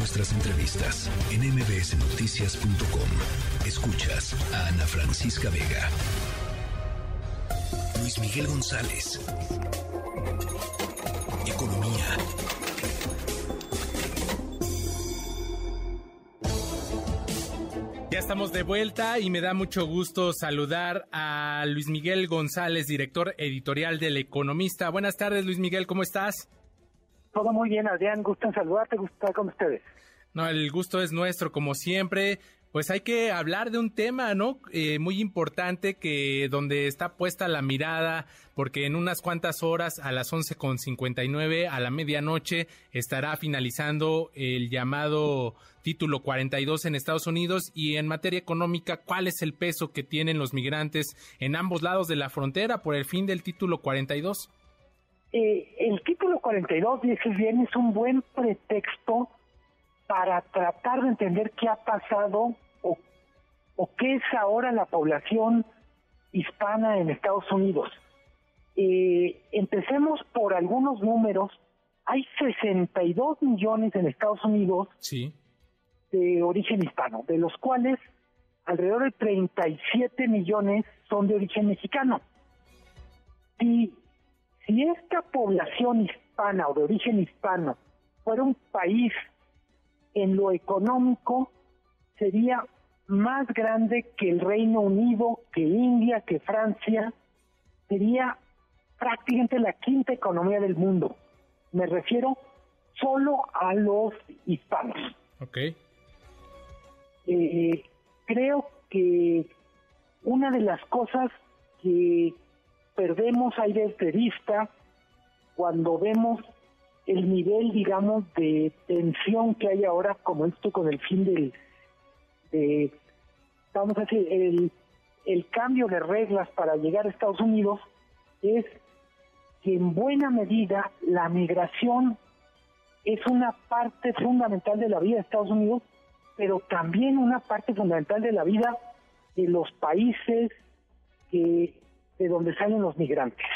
nuestras entrevistas en mbsnoticias.com. Escuchas a Ana Francisca Vega. Luis Miguel González. Economía. Ya estamos de vuelta y me da mucho gusto saludar a Luis Miguel González, director editorial del Economista. Buenas tardes, Luis Miguel, ¿cómo estás? Todo muy bien, Adrián. Gusto en saludarte, gusto estar con ustedes. No, el gusto es nuestro, como siempre. Pues hay que hablar de un tema, ¿no? Eh, muy importante que donde está puesta la mirada, porque en unas cuantas horas, a las 11.59, a la medianoche, estará finalizando el llamado título 42 en Estados Unidos y en materia económica, ¿cuál es el peso que tienen los migrantes en ambos lados de la frontera por el fin del título 42? Eh, el título 42, dices bien, es un buen pretexto para tratar de entender qué ha pasado o, o qué es ahora la población hispana en Estados Unidos. Eh, empecemos por algunos números. Hay 62 millones en Estados Unidos sí. de origen hispano, de los cuales alrededor de 37 millones son de origen mexicano. Si, si esta población hispana o de origen hispano fuera un país en lo económico sería más grande que el Reino Unido, que India, que Francia, sería prácticamente la quinta economía del mundo. Me refiero solo a los hispanos. Ok. Eh, creo que una de las cosas que perdemos ahí de vista cuando vemos el nivel, digamos, de tensión que hay ahora, como esto con el fin del, de, vamos a decir, el, el cambio de reglas para llegar a Estados Unidos, es que en buena medida la migración es una parte fundamental de la vida de Estados Unidos, pero también una parte fundamental de la vida de los países que, de donde salen los migrantes.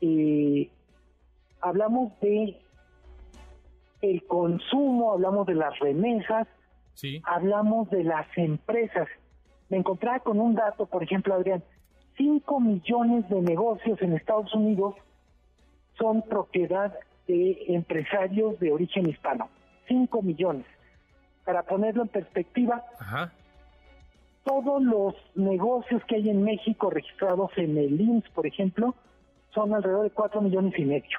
Eh, hablamos de el consumo, hablamos de las remesas, Sí. hablamos de las empresas. Me encontraba con un dato, por ejemplo, Adrián, 5 millones de negocios en Estados Unidos son propiedad de empresarios de origen hispano. 5 millones. Para ponerlo en perspectiva, Ajá. Todos los negocios que hay en México registrados en el IMSS, por ejemplo, son alrededor de 4 millones y medio.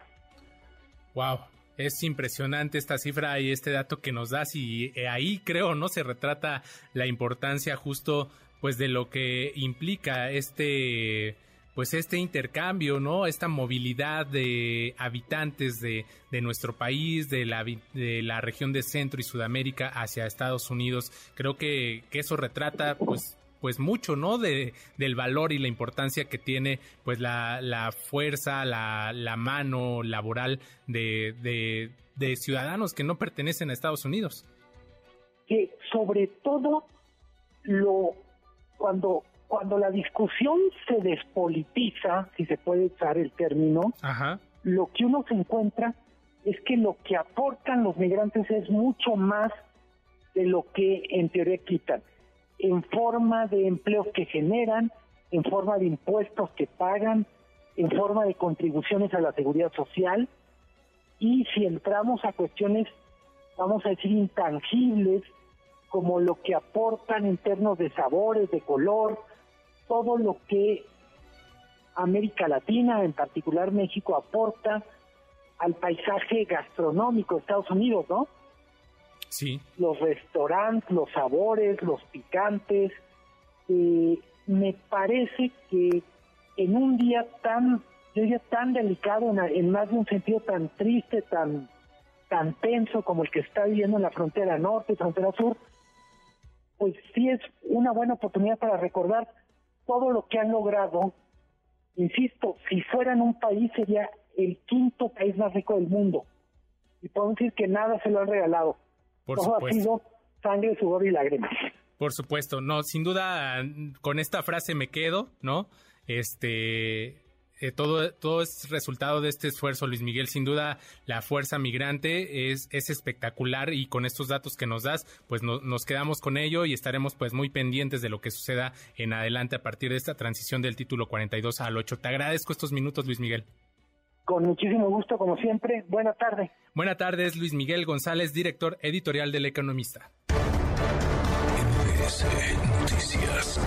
Wow. Es impresionante esta cifra y este dato que nos das y eh, ahí creo no se retrata la importancia justo pues de lo que implica este pues este intercambio, ¿no? Esta movilidad de habitantes de, de nuestro país, de la, de la región de Centro y Sudamérica hacia Estados Unidos. Creo que, que eso retrata, pues, pues mucho, ¿no? De, del valor y la importancia que tiene, pues, la, la fuerza, la, la mano laboral de, de, ciudadanos que no pertenecen a Estados Unidos. sobre todo lo cuando cuando la discusión se despolitiza, si se puede usar el término, Ajá. lo que uno se encuentra es que lo que aportan los migrantes es mucho más de lo que en teoría quitan, en forma de empleos que generan, en forma de impuestos que pagan, en forma de contribuciones a la seguridad social, y si entramos a cuestiones, vamos a decir, intangibles, como lo que aportan en términos de sabores, de color, todo lo que América Latina, en particular México, aporta al paisaje gastronómico de Estados Unidos, ¿no? Sí. Los restaurantes, los sabores, los picantes. eh, me parece que en un día tan, yo diría tan delicado, en, en más de un sentido tan triste, tan, tan tenso como el que está viviendo en la frontera norte, frontera sur, pues sí es una buena oportunidad para recordar todo lo que han logrado. Insisto, si fueran un país sería el quinto país más rico del mundo. Y podemos decir que nada se lo han regalado. Por Todo ha supuesto. sido sangre, sudor y lágrimas. Por supuesto, no, sin duda con esta frase me quedo, ¿no? Este eh, todo, todo es resultado de este esfuerzo, Luis Miguel. Sin duda, la fuerza migrante es, es espectacular y con estos datos que nos das, pues nos quedamos con ello y estaremos pues muy pendientes de lo que suceda en adelante a partir de esta transición del título 42 al 8. Te agradezco estos minutos, Luis Miguel. Con muchísimo gusto, como siempre. Buena tarde. Buena tarde, es Luis Miguel González, director editorial del Economista. Noticias.